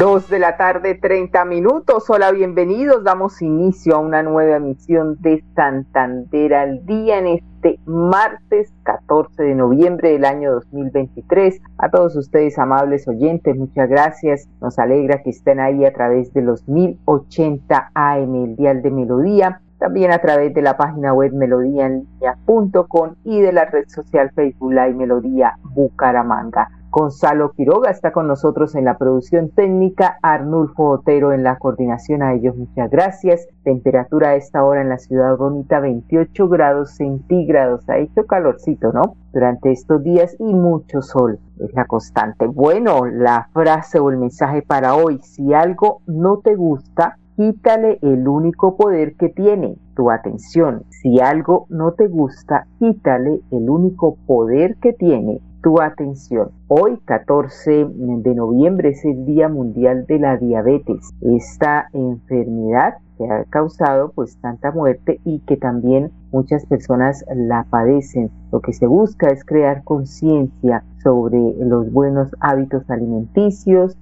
Dos de la tarde, 30 minutos. Hola, bienvenidos. Damos inicio a una nueva emisión de Santander al día en este martes 14 de noviembre del año 2023. A todos ustedes, amables oyentes, muchas gracias. Nos alegra que estén ahí a través de los 1080 AM, el Dial de Melodía. También a través de la página web melodíaenlínea.com y de la red social Facebook Live Melodía Bucaramanga. Gonzalo Quiroga está con nosotros en la producción técnica, Arnulfo Otero en la coordinación. A ellos muchas gracias. Temperatura a esta hora en la ciudad bonita 28 grados centígrados. Ha hecho calorcito, ¿no? Durante estos días y mucho sol. Es la constante. Bueno, la frase o el mensaje para hoy. Si algo no te gusta, quítale el único poder que tiene, tu atención. Si algo no te gusta, quítale el único poder que tiene, tu atención. Hoy, 14 de noviembre, es el Día Mundial de la Diabetes. Esta enfermedad que ha causado pues tanta muerte y que también muchas personas la padecen. Lo que se busca es crear conciencia sobre los buenos hábitos alimenticios,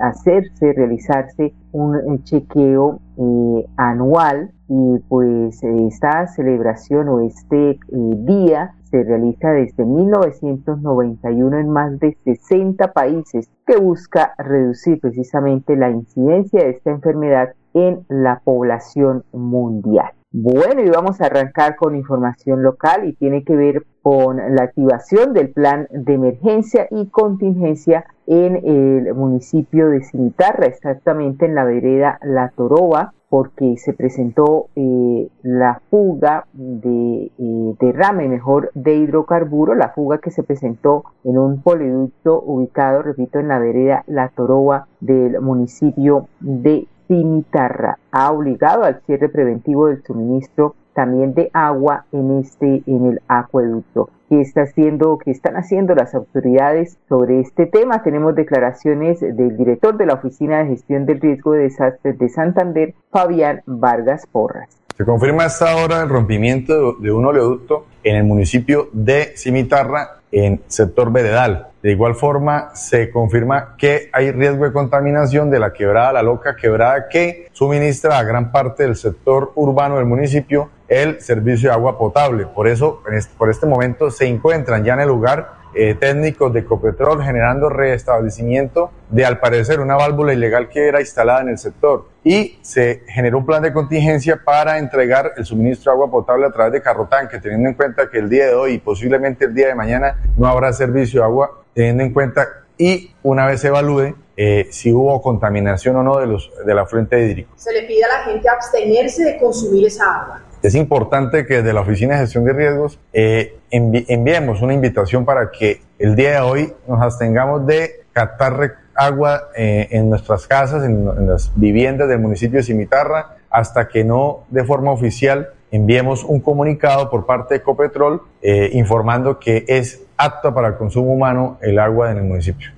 hacerse, realizarse un chequeo eh, anual y pues esta celebración o este eh, día se realiza desde 1991 en más de 60 países que busca reducir precisamente la incidencia de esta enfermedad en la población mundial. Bueno, y vamos a arrancar con información local y tiene que ver con la activación del plan de emergencia y contingencia en el municipio de Cimitarra, exactamente en la vereda La Toroba, porque se presentó eh, la fuga de eh, derrame, mejor, de hidrocarburo, la fuga que se presentó en un poliducto ubicado, repito, en la vereda La Toroba del municipio de Cimitarra. Ha obligado al cierre preventivo del suministro también de agua en este en el acueducto. ¿Qué está haciendo, qué están haciendo las autoridades sobre este tema? Tenemos declaraciones del director de la Oficina de Gestión del Riesgo de Desastres de Santander, Fabián Vargas Porras. Se confirma hasta ahora el rompimiento de un oleoducto en el municipio de Cimitarra, en sector veredal. De igual forma, se confirma que hay riesgo de contaminación de la quebrada La Loca, quebrada que suministra a gran parte del sector urbano del municipio el servicio de agua potable. Por eso, por este momento, se encuentran ya en el lugar eh, técnicos de Copetrol generando restablecimiento de, al parecer, una válvula ilegal que era instalada en el sector. Y se generó un plan de contingencia para entregar el suministro de agua potable a través de carrotanque, teniendo en cuenta que el día de hoy y posiblemente el día de mañana no habrá servicio de agua, teniendo en cuenta y una vez se evalúe eh, si hubo contaminación o no de, los, de la fuente hídrica. Se le pide a la gente abstenerse de consumir esa agua. Es importante que desde la Oficina de Gestión de Riesgos eh, enviemos una invitación para que el día de hoy nos abstengamos de captar agua eh, en nuestras casas, en, las viviendas del municipio de Cimitarra, hasta que no de forma oficial enviemos un comunicado por parte de Ecopetrol eh, informando que es apta para el consumo humano el agua en el municipio.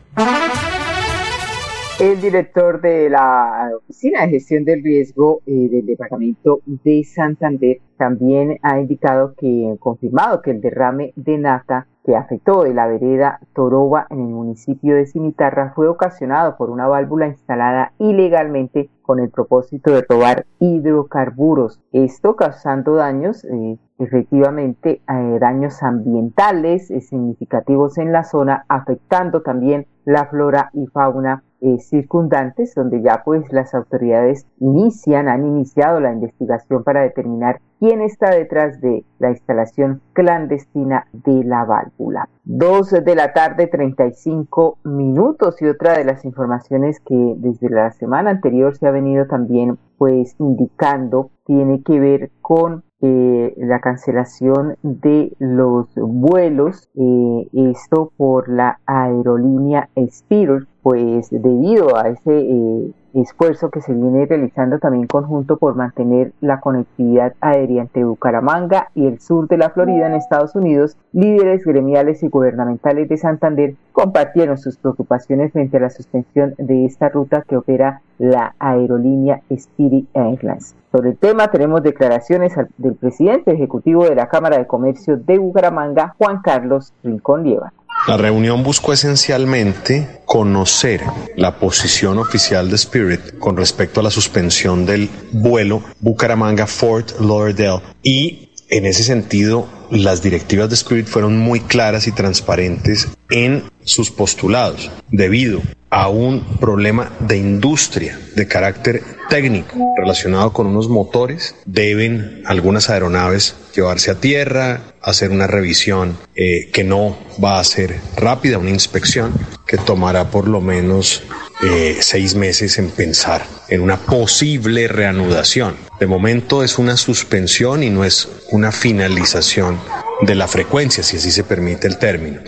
El director de la Oficina de Gestión del Riesgo eh, del Departamento de Santander también ha indicado que, confirmado que el derrame de nata que afectó de la vereda Toroba en el municipio de Cimitarra fue ocasionado por una válvula instalada ilegalmente con el propósito de robar hidrocarburos. Esto causando daños, eh, efectivamente, eh, daños ambientales significativos en la zona, afectando también la flora y fauna eh, circundantes, donde ya pues las autoridades inician, han iniciado la investigación para determinar quién está detrás de la instalación clandestina de la válvula. Dos de la tarde, 35 minutos y otra de las informaciones que desde la semana anterior se ha venido también pues indicando tiene que ver con eh, la cancelación de los vuelos, eh, esto por la aerolínea Spirit, pues debido a ese eh, esfuerzo que se viene realizando también conjunto por mantener la conectividad aérea entre Bucaramanga y el sur de la Florida en Estados Unidos, líderes gremiales y gubernamentales de Santander compartieron sus preocupaciones frente a la suspensión de esta ruta que opera la aerolínea Spirit Airlines. Sobre el tema tenemos declaraciones del presidente ejecutivo de la Cámara de Comercio de Bucaramanga, Juan Carlos Rincón Lieva. La reunión buscó esencialmente conocer la posición oficial de Spirit con respecto a la suspensión del vuelo Bucaramanga-Fort Lauderdale y en ese sentido las directivas de Spirit fueron muy claras y transparentes en sus postulados debido a un problema de industria de carácter técnico relacionado con unos motores. Deben algunas aeronaves llevarse a tierra, hacer una revisión eh, que no va a ser rápida, una inspección que tomará por lo menos eh, seis meses en pensar en una posible reanudación. De momento es una suspensión y no es una finalización de la frecuencia, si así se permite el término.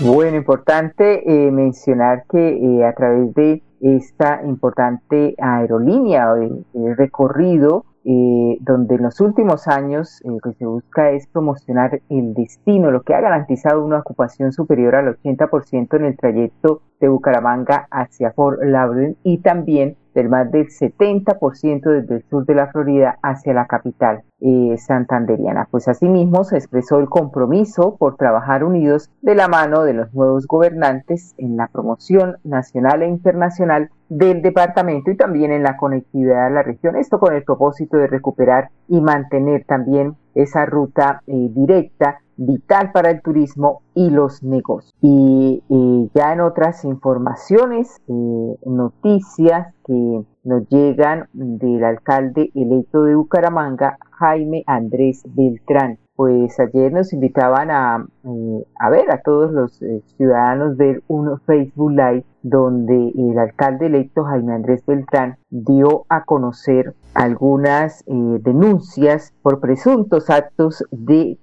Bueno, importante eh, mencionar que eh, a través de esta importante aerolínea, el, el recorrido, eh, donde en los últimos años lo que se busca es promocionar el destino, lo que ha garantizado una ocupación superior al 80% en el trayecto de Bucaramanga hacia Fort Lauderdale y también del más del 70% desde el sur de la Florida hacia la capital eh, santanderiana. Pues asimismo se expresó el compromiso por trabajar unidos de la mano de los nuevos gobernantes en la promoción nacional e internacional del departamento y también en la conectividad a la región. Esto con el propósito de recuperar y mantener también esa ruta eh, directa vital para el turismo y los negocios. Y ya en otras informaciones, eh, noticias que nos llegan del alcalde electo de Bucaramanga, Jaime Andrés Beltrán. Pues ayer nos invitaban a, eh, a ver a todos los eh, ciudadanos ver un Facebook Live donde el alcalde electo Jaime Andrés Beltrán dio a conocer algunas eh, denuncias por presuntos actos de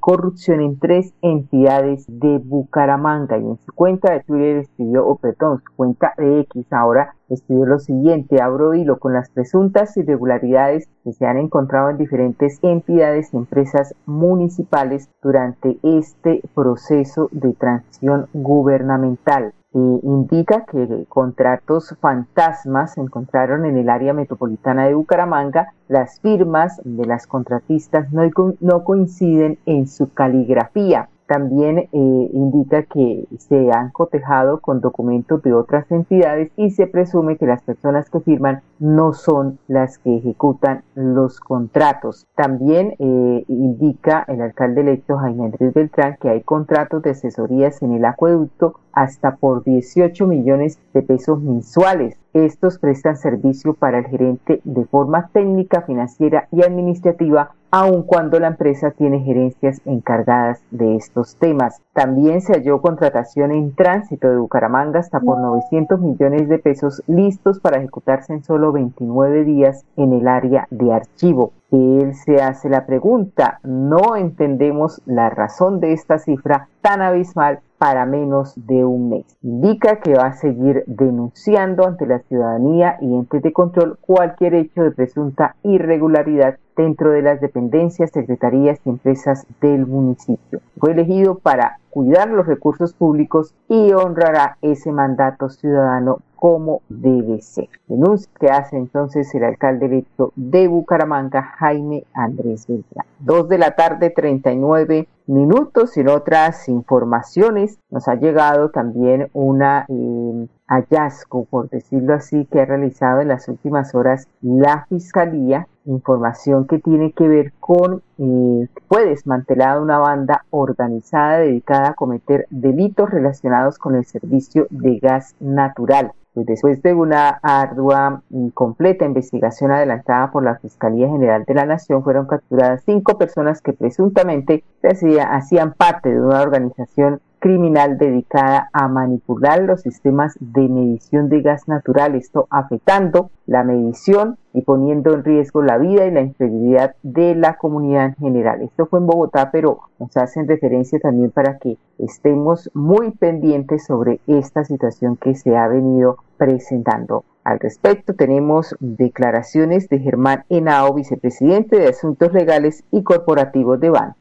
corrupción en tres entidades de Bucaramanga. Y en su cuenta de Twitter escribió, o perdón, su cuenta de X ahora escribió lo siguiente, abro hilo con las presuntas irregularidades que se han encontrado en diferentes entidades y empresas municipales durante este proceso de transición gubernamental indica que contratos fantasmas se encontraron en el área metropolitana de Bucaramanga. Las firmas de las contratistas no coinciden en su caligrafía. También eh, indica que se han cotejado con documentos de otras entidades y se presume que las personas que firman no son las que ejecutan los contratos. También eh, indica el alcalde electo Jaime Andrés Beltrán que hay contratos de asesorías en el acueducto hasta por 18 millones de pesos mensuales. Estos prestan servicio para el gerente de forma técnica, financiera y administrativa, aun cuando la empresa tiene gerencias encargadas de estos temas. También se halló contratación en tránsito de Bucaramanga hasta por 900 millones de pesos listos para ejecutarse en solo 29 días en el área de archivo. Él se hace la pregunta, no entendemos la razón de esta cifra tan abismal para menos de un mes. Indica que va a seguir denunciando ante la ciudadanía y entes de control cualquier hecho de presunta irregularidad dentro de las dependencias, secretarías y empresas del municipio. Fue elegido para cuidar los recursos públicos y honrará ese mandato ciudadano como debe ser. Denuncia que hace entonces el alcalde electo de Bucaramanga, Jaime Andrés Beltrán. Dos de la tarde, 39 minutos. En otras informaciones nos ha llegado también una eh, hallazgo, por decirlo así, que ha realizado en las últimas horas la Fiscalía, información que tiene que ver con eh, fue desmantelada una banda organizada dedicada a cometer delitos relacionados con el servicio de gas natural. Pues después de una ardua y completa investigación adelantada por la Fiscalía General de la Nación, fueron capturadas cinco personas que presuntamente hacían parte de una organización criminal dedicada a manipular los sistemas de medición de gas natural, esto afectando la medición y poniendo en riesgo la vida y la integridad de la comunidad en general. Esto fue en Bogotá, pero nos hacen referencia también para que estemos muy pendientes sobre esta situación que se ha venido presentando. Al respecto, tenemos declaraciones de Germán Henao, vicepresidente de Asuntos Legales y Corporativos de BAN.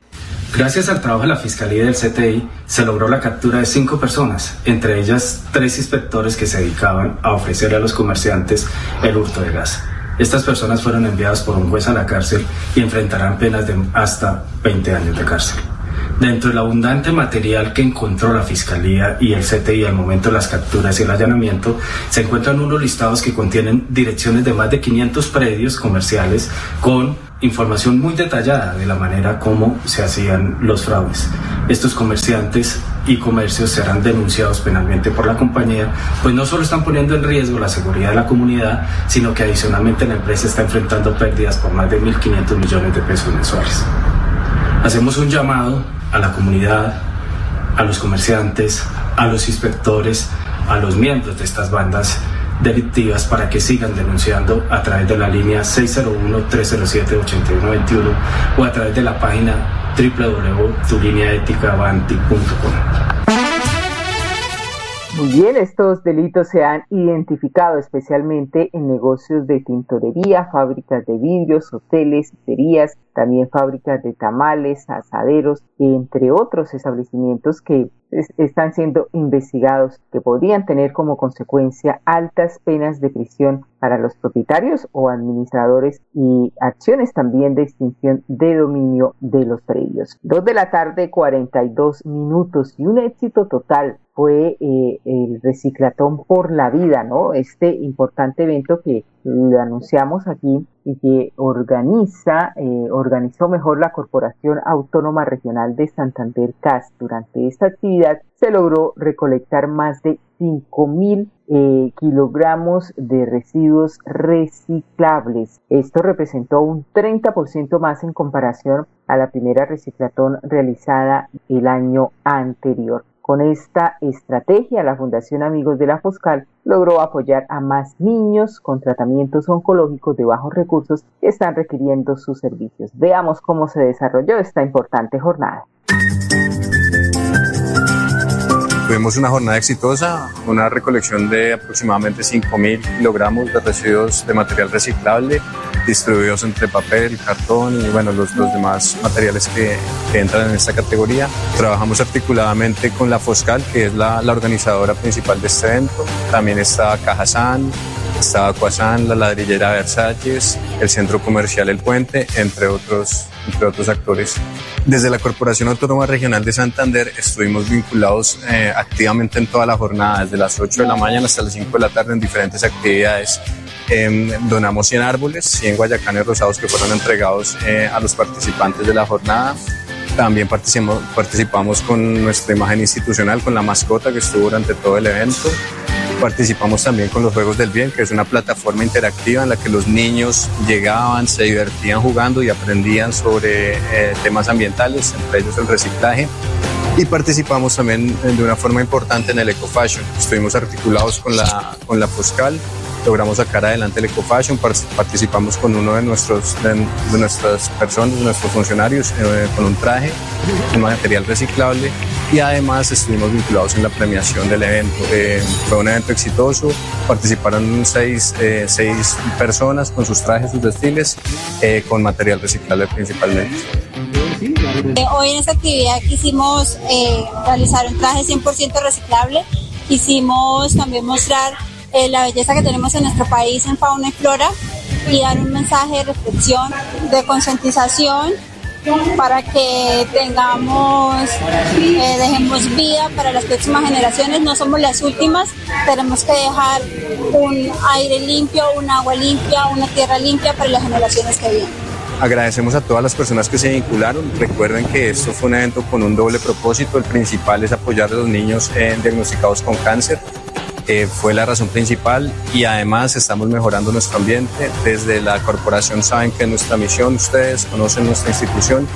Gracias al trabajo de la Fiscalía del CTI, se logró la captura de cinco personas, entre ellas tres inspectores que se dedicaban a ofrecer a los comerciantes el hurto de gas. Estas personas fueron enviadas por un juez a la cárcel y enfrentarán penas de hasta 20 años de cárcel. Dentro del abundante material que encontró la Fiscalía y el CTI al momento de las capturas y el allanamiento, se encuentran unos listados que contienen direcciones de más de 500 predios comerciales con información muy detallada de la manera como se hacían los fraudes. Estos comerciantes y comercios serán denunciados penalmente por la compañía, pues no solo están poniendo en riesgo la seguridad de la comunidad, sino que adicionalmente la empresa está enfrentando pérdidas por más de 1.500 millones de pesos mensuales. Hacemos un llamado a la comunidad, a los comerciantes, a los inspectores, a los miembros de estas bandas delictivas para que sigan denunciando a través de la línea 601-307-8121 o a través de la página www.tulineaeticabanti.com. Muy bien, estos delitos se han identificado especialmente en negocios de tintorería, fábricas de vidrios, hoteles, cerías, también fábricas de tamales, asaderos, entre otros establecimientos que están siendo investigados, que podrían tener como consecuencia altas penas de prisión para los propietarios o administradores y acciones también de extinción de dominio de los predios. Dos de la tarde, 42 minutos y un éxito total fue eh, el Reciclatón por la Vida, ¿no? Este importante evento que anunciamos aquí y que organiza, eh, organizó mejor la Corporación Autónoma Regional de Santander CAS. Durante esta actividad se logró recolectar más de 5 mil eh, kilogramos de residuos reciclables. Esto representó un 30% más en comparación a la primera reciclatón realizada el año anterior. Con esta estrategia, la Fundación Amigos de la Foscal logró apoyar a más niños con tratamientos oncológicos de bajos recursos que están requiriendo sus servicios. Veamos cómo se desarrolló esta importante jornada. Tuvimos una jornada exitosa, una recolección de aproximadamente 5.000 kilogramos de residuos de material reciclable distribuidos entre papel, cartón y bueno, los, los demás materiales que, entran en esta categoría. Trabajamos articuladamente con la Foscal, que es la, la organizadora principal de este evento. También está Cajazán, está la ladrillera Versalles, el centro comercial El Puente, entre otros, entre otros actores. Desde la Corporación Autónoma Regional de Santander estuvimos vinculados eh, activamente en toda la jornada, desde las 8 de la mañana hasta las 5 de la tarde en diferentes actividades. Eh, donamos 100 árboles, 100 guayacanes rosados que fueron entregados eh, a los participantes de la jornada. También participamos, participamos con nuestra imagen institucional, con la mascota que estuvo durante todo el evento. Participamos también con los Juegos del Bien, que es una plataforma interactiva en la que los niños llegaban, se divertían jugando y aprendían sobre eh, temas ambientales, entre ellos el reciclaje. Y participamos también de una forma importante en el Eco Fashion. Estuvimos articulados con la, con la Foscal logramos sacar adelante el EcoFashion, participamos con uno de, nuestros, de, nuestras personas, de nuestros funcionarios, eh, con un traje, un material reciclable y además estuvimos vinculados en la premiación del evento. Eh, fue un evento exitoso, participaron seis, eh, seis personas con sus trajes, sus desfiles, con material reciclable principalmente. Hoy en esta actividad quisimos realizar un traje 100% reciclable, quisimos también mostrar eh, la belleza que tenemos en nuestro país en fauna y flora y dar un mensaje de reflexión, de concientización para que tengamos, eh, dejemos vida para las próximas generaciones, no somos las últimas, tenemos que dejar un aire limpio, un agua limpia, una tierra limpia para las generaciones que vienen. Agradecemos a todas las personas que se vincularon. Recuerden que esto fue un evento con un doble propósito. El principal es apoyar a los niños eh, diagnosticados con cáncer eh, fue la razón principal y además estamos mejorando nuestro ambiente. Desde la corporación saben que es nuestra misión, ustedes conocen nuestra institución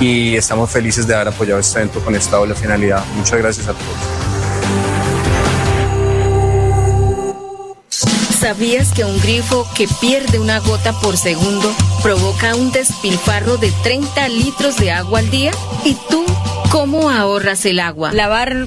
y estamos felices de haber apoyado este evento con esta doble finalidad. Muchas gracias a todos. ¿Sabías que un grifo que pierde una gota por segundo provoca un despilfarro de 30 litros de agua al día? ¿Y tú cómo ahorras el agua? Lavar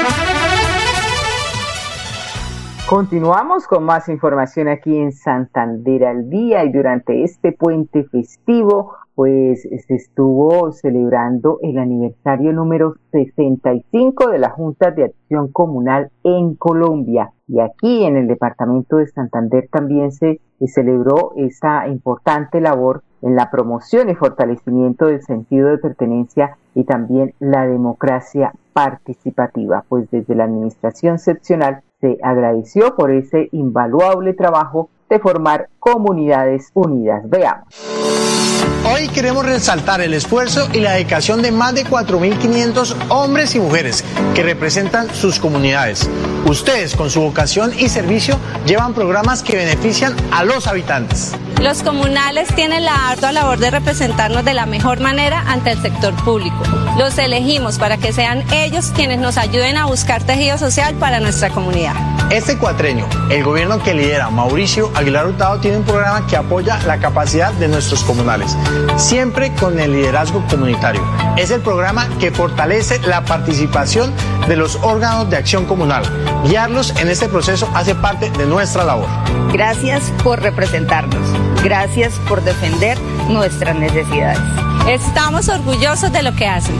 Continuamos con más información aquí en Santander al día y durante este puente festivo pues se estuvo celebrando el aniversario número 65 de la Junta de Acción Comunal en Colombia. Y aquí en el departamento de Santander también se celebró esa importante labor en la promoción y fortalecimiento del sentido de pertenencia y también la democracia participativa, pues desde la administración seccional se agradeció por ese invaluable trabajo de formar comunidades unidas. Veamos. Hoy queremos resaltar el esfuerzo y la dedicación de más de 4.500 hombres y mujeres que representan sus comunidades. Ustedes, con su vocación y servicio, llevan programas que benefician a los habitantes. Los comunales tienen la ardua labor de representarnos de la mejor manera ante el sector público. Los elegimos para que sean ellos quienes nos ayuden a buscar tejido social para nuestra comunidad. Este cuatreño, el gobierno que lidera Mauricio Aguilar Hurtado tiene un programa que apoya la capacidad de nuestros comunales, siempre con el liderazgo comunitario. Es el programa que fortalece la participación de los órganos de acción comunal. Guiarlos en este proceso hace parte de nuestra labor. Gracias por representarnos. Gracias por defender nuestras necesidades. Estamos orgullosos de lo que hacen.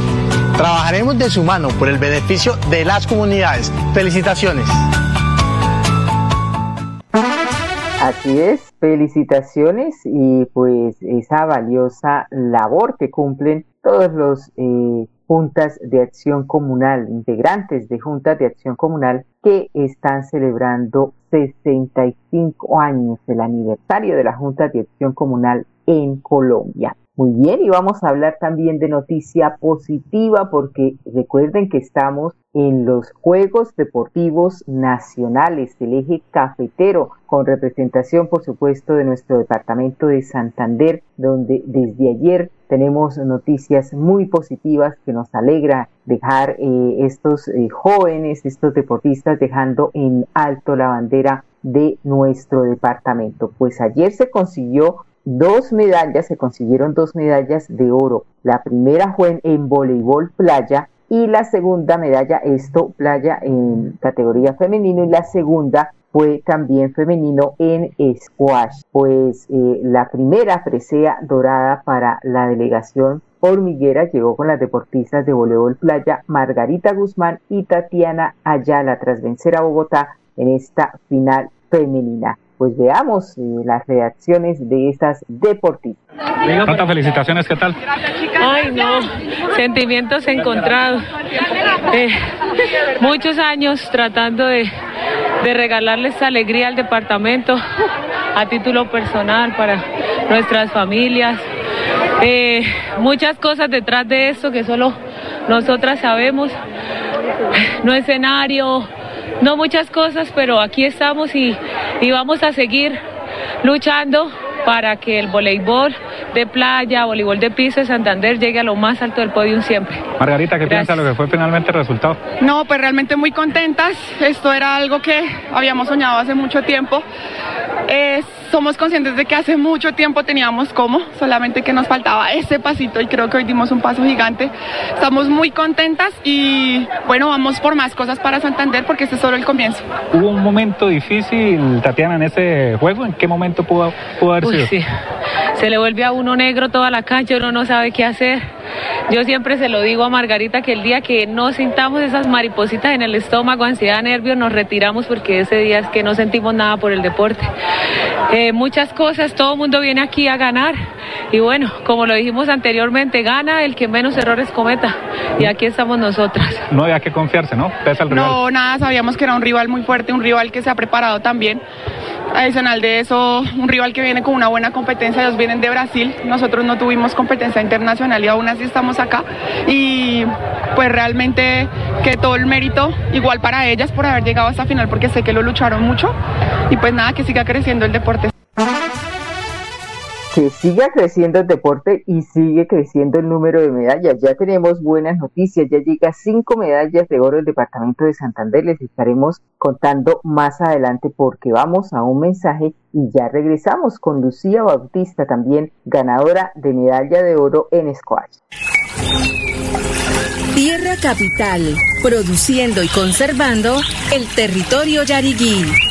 Trabajaremos de su mano por el beneficio de las comunidades. Felicitaciones. Así es, felicitaciones y pues esa valiosa labor que cumplen todos los eh, juntas de acción comunal, integrantes de juntas de acción comunal que están celebrando 65 años del aniversario de la Junta de Acción Comunal en Colombia. Muy bien, y vamos a hablar también de noticia positiva porque recuerden que estamos en los Juegos Deportivos Nacionales del eje cafetero, con representación por supuesto de nuestro departamento de Santander, donde desde ayer tenemos noticias muy positivas que nos alegra dejar eh, estos eh, jóvenes, estos deportistas dejando en alto la bandera de nuestro departamento. Pues ayer se consiguió dos medallas, se consiguieron dos medallas de oro. La primera fue en, voleibol playa y la segunda medalla, esto playa en categoría femenino y la segunda fue también femenino en squash. Pues eh, la primera presea dorada para la delegación hormiguera llegó con las deportistas de voleibol playa Margarita Guzmán y Tatiana Ayala tras vencer a Bogotá en esta final femenina pues veamos eh, las reacciones de estas deportistas. Tanta felicitaciones, ¿qué tal? Ay, no, sentimientos encontrados. Eh, muchos años tratando de, de regalarles alegría al departamento a título personal para nuestras familias. Eh, muchas cosas detrás de esto que solo nosotras sabemos. No escenario, no muchas cosas, pero aquí estamos y, vamos a seguir luchando para que el voleibol de playa, voleibol de piso de Santander llegue a lo más alto del podio siempre. Margarita, ¿qué piensa lo que fue finalmente el resultado? No, pues realmente muy contentas. Esto era algo que habíamos soñado hace mucho tiempo. Es somos conscientes de que hace mucho tiempo teníamos como, solamente que nos faltaba ese pasito y creo que hoy dimos un paso gigante. Estamos muy contentas y bueno, vamos por más cosas para Santander porque este es solo el comienzo. ¿Hubo un momento difícil, Tatiana, en ese juego? ¿En qué momento pudo, haber sido? Sí. Se le vuelve a uno negro toda la cancha, uno no sabe qué hacer. Yo siempre se lo digo a Margarita que el día que no sintamos esas maripositas en el estómago, ansiedad, nervios, nos retiramos porque ese día es que no sentimos nada por el deporte. Eh, muchas cosas, todo el mundo viene aquí a ganar y bueno, como lo dijimos anteriormente, gana el que menos errores cometa y aquí estamos nosotras. No había que confiarse, ¿no? Pesa el rival. No, nada, sabíamos que era un rival muy fuerte, un rival que se ha preparado también. Adicional de eso, un rival que viene con una buena competencia, ellos vienen de Brasil, nosotros no tuvimos competencia internacional y aún así estamos acá. Y pues realmente que todo el mérito igual para ellas por haber llegado a esta final porque sé que lo lucharon mucho. Y pues nada, que siga creciendo el deporte que siga creciendo el deporte y sigue creciendo el número de medallas. Ya tenemos buenas noticias, ya llega cinco medallas de oro el departamento de Santander. Les estaremos contando más adelante porque vamos a un mensaje y ya regresamos con Lucía Bautista, también ganadora de medalla de oro en squash. Tierra Capital, produciendo y conservando el territorio yariguí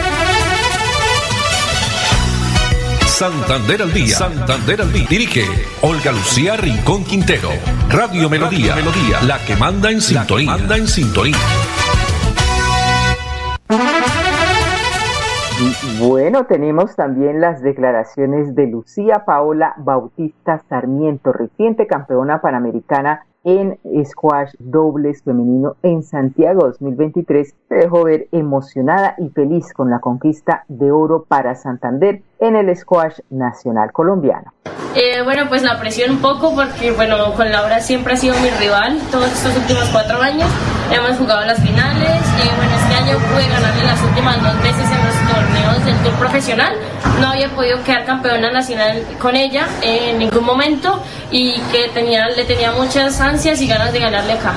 Santander al día. Santander al día. Dirige Olga Lucía Rincón Quintero. Radio Melodía. Melodía. La que manda en sintonía. manda en sintonía. bueno, tenemos también las declaraciones de Lucía Paola Bautista Sarmiento, reciente campeona panamericana en squash dobles femenino en Santiago 2023 se dejó ver emocionada y feliz con la conquista de oro para Santander en el squash nacional colombiano. Eh, bueno, pues la presión un poco porque, bueno, con Laura siempre ha sido mi rival todos estos últimos cuatro años. Hemos jugado las finales y, bueno, este año pude ganarle las últimas dos veces en los torneos del Tour Profesional. No había podido quedar campeona nacional con ella en ningún momento y que tenía, le tenía muchas ansias y ganas de ganarle acá.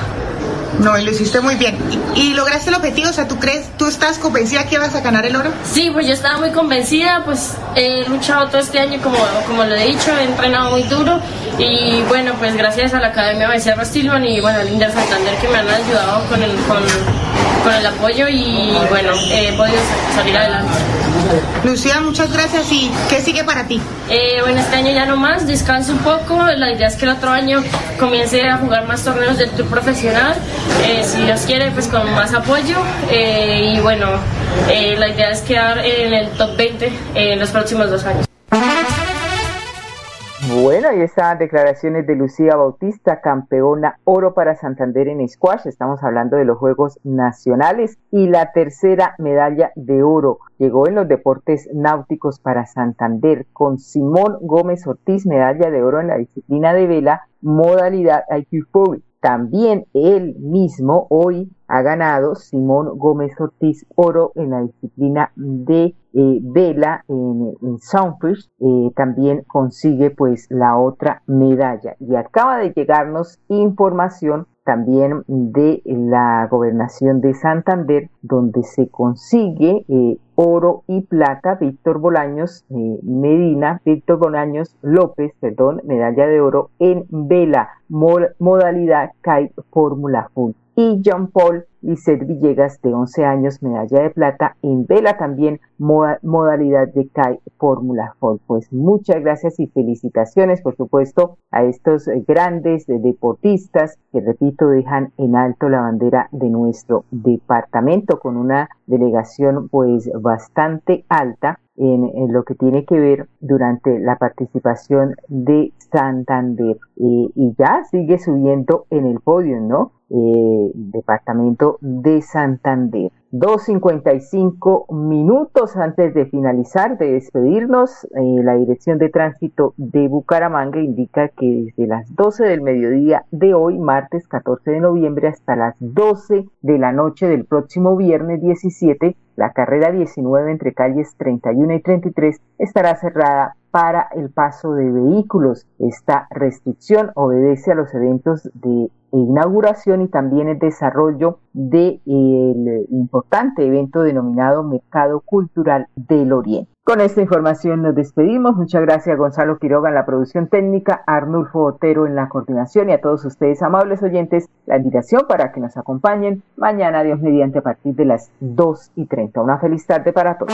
No, y lo hiciste muy bien. ¿Y, lograste el objetivo? O sea, ¿tú crees, tú estás convencida que vas a ganar el oro? Sí, pues yo estaba muy convencida, pues he luchado todo este año, como, como lo he dicho, he entrenado muy duro y bueno, pues gracias a la Academia Becerra Stilman y bueno, al Inter Santander que me han ayudado con el, con, con el apoyo y bueno, he podido salir adelante. Lucía, muchas gracias. ¿Y qué sigue para ti? Eh, bueno, este año ya no más, descanso un poco. La idea es que el otro año comience a jugar más torneos del tour profesional. Eh, si Dios quiere, pues con más apoyo. Eh, y bueno, la idea es quedar en el top 20 en los próximos dos años. Bueno, ahí están declaraciones de Lucía Bautista, campeona oro para Santander en squash. Estamos hablando de los Juegos Nacionales y la tercera medalla de oro llegó en los deportes náuticos para Santander con Simón Gómez Ortiz, medalla de oro en la disciplina de vela, modalidad IQ También él mismo hoy ha ganado Simón Gómez Ortiz oro en la disciplina de eh, vela en, Soundfish, eh, también consigue pues la otra medalla. Y acaba de llegarnos información también de la gobernación de Santander, donde se consigue eh, oro y plata, Víctor Bolaños Medina, Víctor Bolaños López, perdón, medalla de oro en vela, modalidad CAI Fórmula Full y John Paul Lizeth Villegas de 11 años, medalla de plata en vela también, modalidad de CAI Fórmula Ford. Pues muchas gracias y felicitaciones, por supuesto, a estos grandes deportistas que, repito, dejan en alto la bandera de nuestro departamento con una delegación pues bastante alta en, lo que tiene que ver durante la participación de Santander. Eh, y ya sigue subiendo en el podio, ¿no? Eh, departamento de Santander. 2.55 minutos antes de finalizar, de despedirnos, eh, la Dirección de Tránsito de Bucaramanga indica que desde las 12 del mediodía de hoy, martes 14 de noviembre, hasta las 12 de la noche del próximo viernes 17, la carrera 19 entre calles 31 y 33 estará cerrada para el paso de vehículos. Esta restricción obedece a los eventos de inauguración y también el desarrollo del importante evento denominado Mercado Cultural del Oriente. Con esta información nos despedimos. Muchas gracias a Gonzalo Quiroga en la producción técnica, a Arnulfo Otero en la coordinación y a todos ustedes, amables oyentes, la invitación para que nos acompañen mañana, Dios mediante, a partir de las 2 y 30. Una feliz tarde para todos.